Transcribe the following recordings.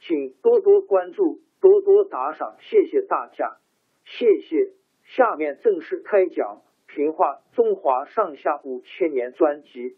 请多多关注，多多打赏，谢谢大家，谢谢。下面正式开讲《评话中华上下五千年》专辑。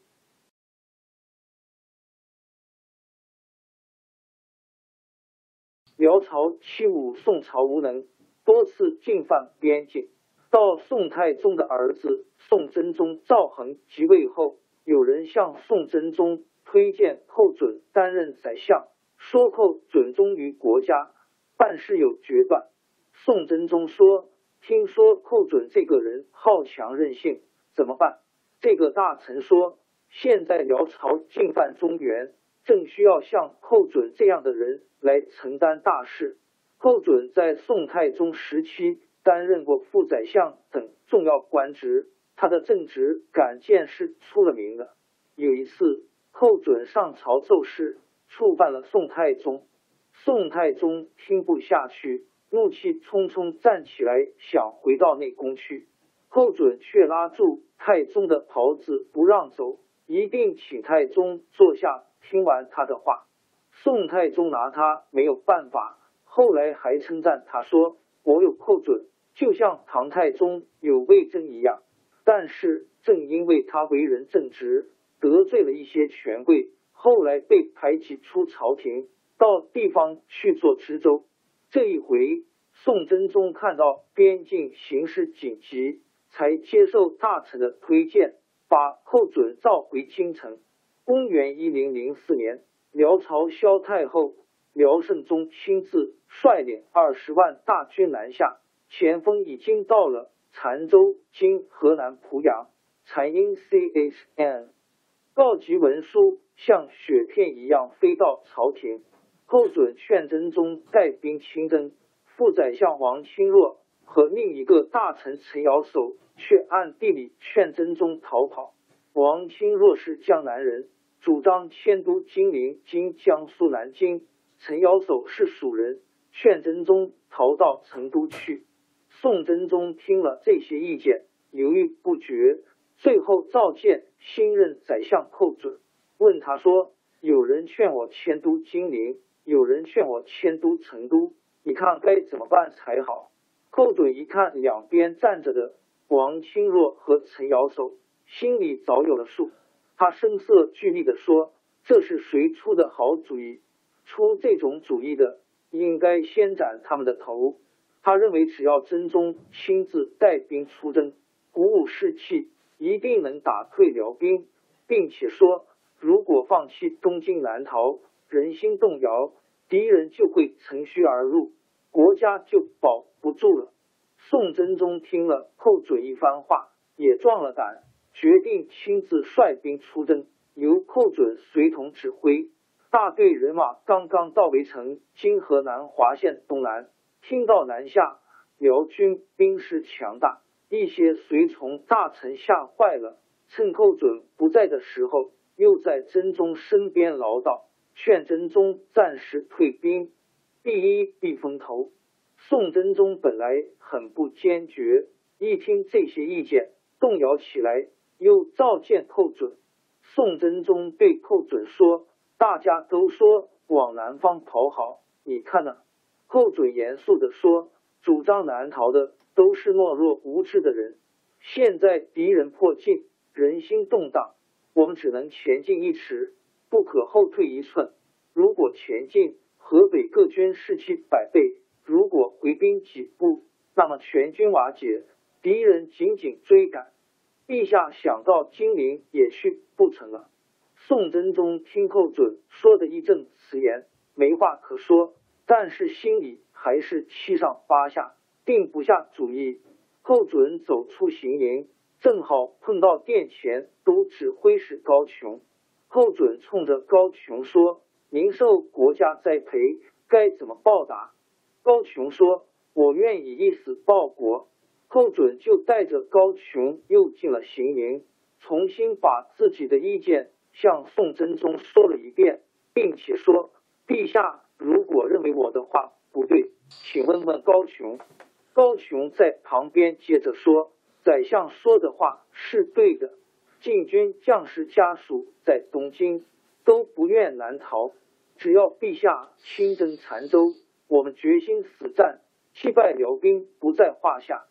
辽朝欺侮宋朝无能，多次进犯边境。到宋太宗的儿子宋真宗赵恒即位后，有人向宋真宗推荐寇准担任宰相。说寇准忠于国家，办事有决断。宋真宗说：“听说寇准这个人好强任性，怎么办？”这个大臣说：“现在辽朝进犯中原，正需要像寇准这样的人来承担大事。”寇准在宋太宗时期担任过副宰相等重要官职，他的正直敢见是出了名的。有一次，寇准上朝奏事。触犯了宋太宗，宋太宗听不下去，怒气冲冲站起来，想回到内宫去。寇准却拉住太宗的袍子不让走，一定请太宗坐下听完他的话。宋太宗拿他没有办法，后来还称赞他说：“我有寇准，就像唐太宗有魏征一样。”但是正因为他为人正直，得罪了一些权贵。后来被排挤出朝廷，到地方去做知州。这一回，宋真宗看到边境形势紧急，才接受大臣的推荐，把寇准召回京城。公元一零零四年，辽朝萧太后辽圣宗亲自率领二十万大军南下，前锋已经到了澶州（今河南濮阳）。残阴 C H N 告急文书。像雪片一样飞到朝廷。寇准劝真宗带兵亲征，副宰相王钦若和另一个大臣陈尧叟却暗地里劝真宗逃跑。王钦若是江南人，主张迁都金陵（今江苏南京）。陈尧叟是蜀人，劝真宗逃到成都去。宋真宗听了这些意见，犹豫不决，最后召见新任宰相寇准。问他说：“有人劝我迁都金陵，有人劝我迁都成都，你看该怎么办才好？”寇准一看两边站着的王钦若和陈尧叟，心里早有了数。他声色俱厉的说：“这是谁出的好主意？出这种主意的，应该先斩他们的头。”他认为，只要真宗亲自带兵出征，鼓舞士气，一定能打退辽兵，并且说。如果放弃东进南逃，人心动摇，敌人就会乘虚而入，国家就保不住了。宋真宗听了寇准一番话，也壮了胆，决定亲自率兵出征，由寇准随同指挥。大队人马刚刚到围城（今河南滑县东南），听到南下，辽军兵势强大，一些随从大臣吓坏了，趁寇准不在的时候。又在真宗身边唠叨，劝真宗暂时退兵，第一避风头。宋真宗本来很不坚决，一听这些意见，动摇起来，又召见寇准。宋真宗对寇准说：“大家都说往南方逃好，你看呢？”寇准严肃的说：“主张南逃的都是懦弱无知的人。现在敌人迫近，人心动荡，我们只能前进一尺，不可后退一寸。如果前进，河北各军士气百倍；如果回兵几步，那么全军瓦解，敌人紧紧追赶。陛下想到金陵也去不成了。”宋真宗听寇准说的义正辞严，没话可说。但是心里还是七上八下，定不下主意。寇准走出行营，正好碰到殿前都指挥使高琼。寇准冲着高琼说：“您受国家栽培，该怎么报答？”高琼说：“我愿以一死报国。”寇准就带着高琼又进了行营，重新把自己的意见向宋真宗说了一遍，并且说：“陛下。”如果认为我的话不对，请问问高琼。高琼在旁边接着说：“宰相说的话是对的，禁军将士家属在东京都不愿南逃，只要陛下亲征残州，我们决心死战，击败辽兵不在话下。”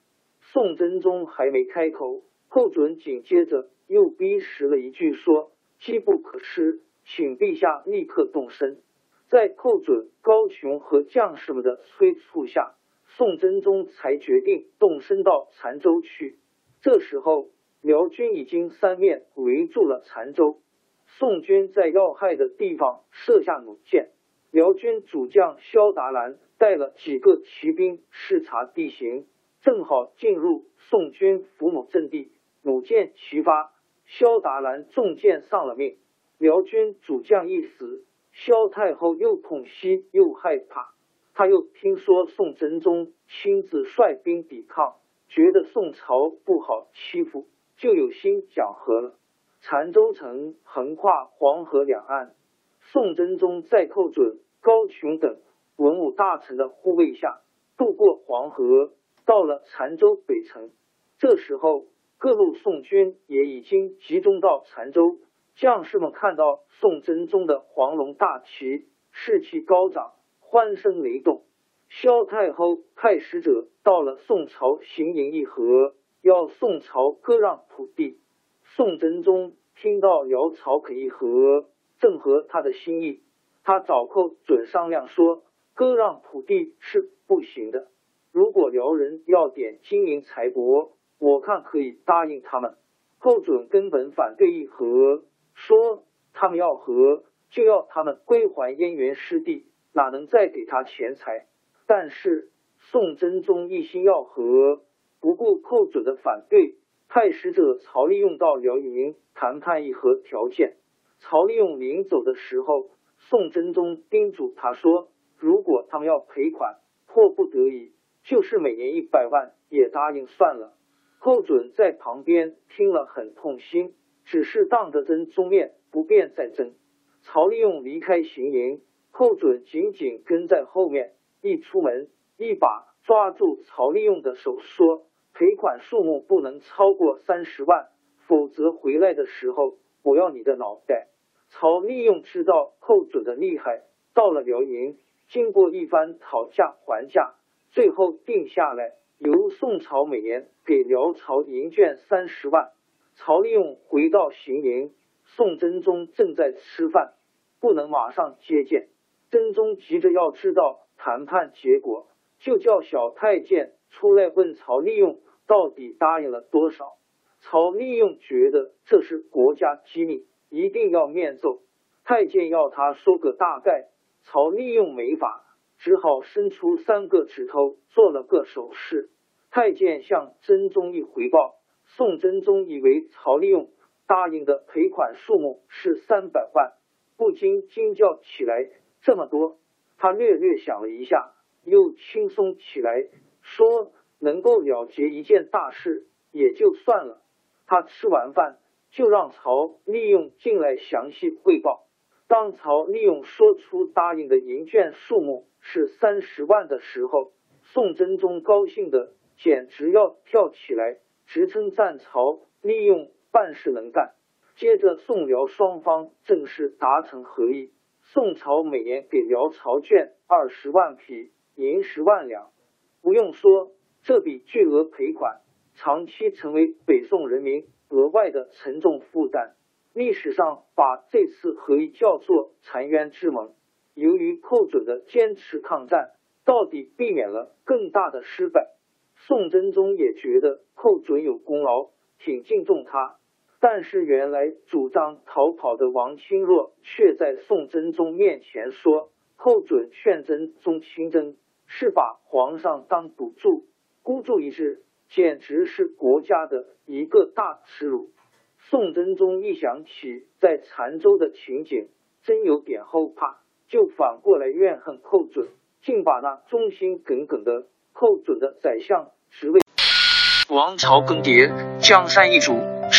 宋真宗还没开口，寇准紧接着又逼实了一句说：“机不可失，请陛下立刻动身。”在寇准、高雄和将士们的催促下，宋真宗才决定动身到澶州去。这时候，辽军已经三面围住了澶州。宋军在要害的地方设下弩箭，辽军主将萧达兰带了几个骑兵视察地形，正好进入宋军伏弩阵地，弩箭齐发，萧达兰中箭丧了命。辽军主将一死。萧太后又痛惜又害怕，他又听说宋真宗亲自率兵抵抗，觉得宋朝不好欺负，就有心讲和了。澶州城横跨黄河两岸，宋真宗在寇准、高琼等文武大臣的护卫下渡过黄河，到了澶州北城。这时候，各路宋军也已经集中到澶州。将士们看到宋真宗的黄龙大旗，士气高涨，欢声雷动。萧太后派使者到了宋朝行营议和，要宋朝割让土地。宋真宗听到辽朝肯议和，正合他的心意，他找寇准商量说，割让土地是不行的。如果辽人要点金银财帛，我看可以答应他们。寇准根本反对议和。说他们要和，就要他们归还燕园失地，哪能再给他钱财？但是宋真宗一心要和，不顾寇准的反对，派使者曹利用到辽营谈判议和条件。曹利用临走的时候，宋真宗叮嘱他说：“如果他们要赔款，迫不得已，就是每年一百万也答应算了。”寇准在旁边听了很痛心。只是当着真宗面不便再争。曹利用离开行营，寇准紧紧跟在后面。一出门，一把抓住曹利用的手，说：“赔款数目不能超过三十万，否则回来的时候我要你的脑袋。”曹利用知道寇准的厉害，到了辽营，经过一番讨价还价，最后定下来，由宋朝每年给辽朝银券三十万。曹利用回到行营，宋真宗正在吃饭，不能马上接见。真宗急着要知道谈判结果，就叫小太监出来问曹利用到底答应了多少。曹利用觉得这是国家机密，一定要面奏。太监要他说个大概，曹利用没法，只好伸出三个指头做了个手势。太监向真宗一回报。宋真宗以为曹利用答应的赔款数目是三百万，不禁惊叫起来。这么多，他略略想了一下，又轻松起来，说：“能够了结一件大事也就算了。”他吃完饭，就让曹利用进来详细汇报。当曹利用说出答应的银券数目是三十万的时候，宋真宗高兴的简直要跳起来，直称赞曹利用办事能干。接着，宋辽双方正式达成合议，宋朝每年给辽朝绢二十万匹，银十万两。不用说，这笔巨额赔款长期成为北宋人民额外的沉重负担。历史上把这次合议叫做“澶渊之盟”。由于寇准的坚持抗战，到底避免了更大的失败。宋真宗也觉得寇准有功劳，挺敬重他。但是，原来主张逃跑的王钦若却在宋真宗面前说：“寇准劝真宗亲征，是把皇上当赌注，孤注一掷，简直是国家的一个大耻辱。”宋真宗一想起在澶州的情景，真有点后怕，就反过来怨恨寇准，竟把那忠心耿耿的寇准的宰相职位。王朝更迭，江山易主。